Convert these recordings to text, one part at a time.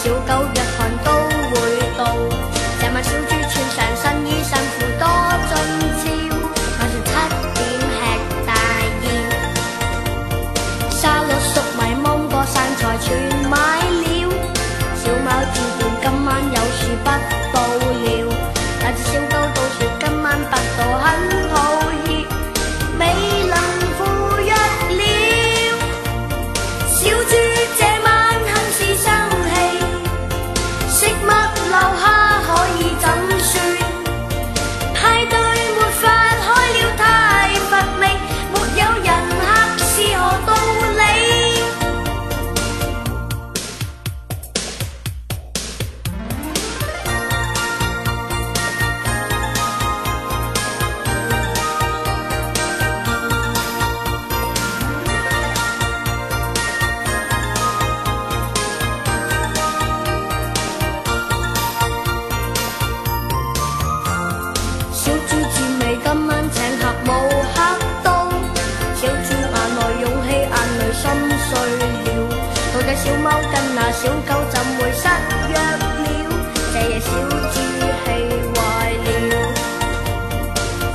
小狗若小猫跟那小狗怎会失约了。这夜小猪气坏了。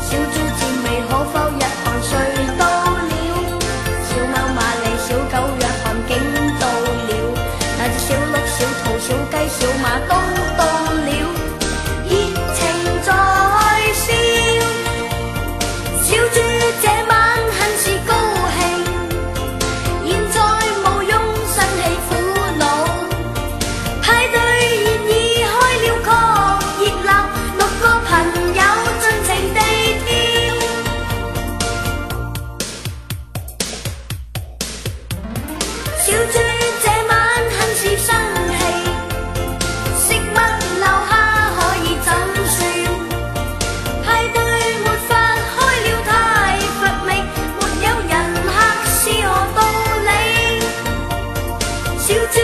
小猪前未可否约翰睡到了。小猫玛丽小狗约翰竟到了。那只小鹿小兔小鸡小马都到了。热情在烧小猪小猪这晚很是生气食物留下可以怎算派对没法开了太乏味没有人客是何道理小猪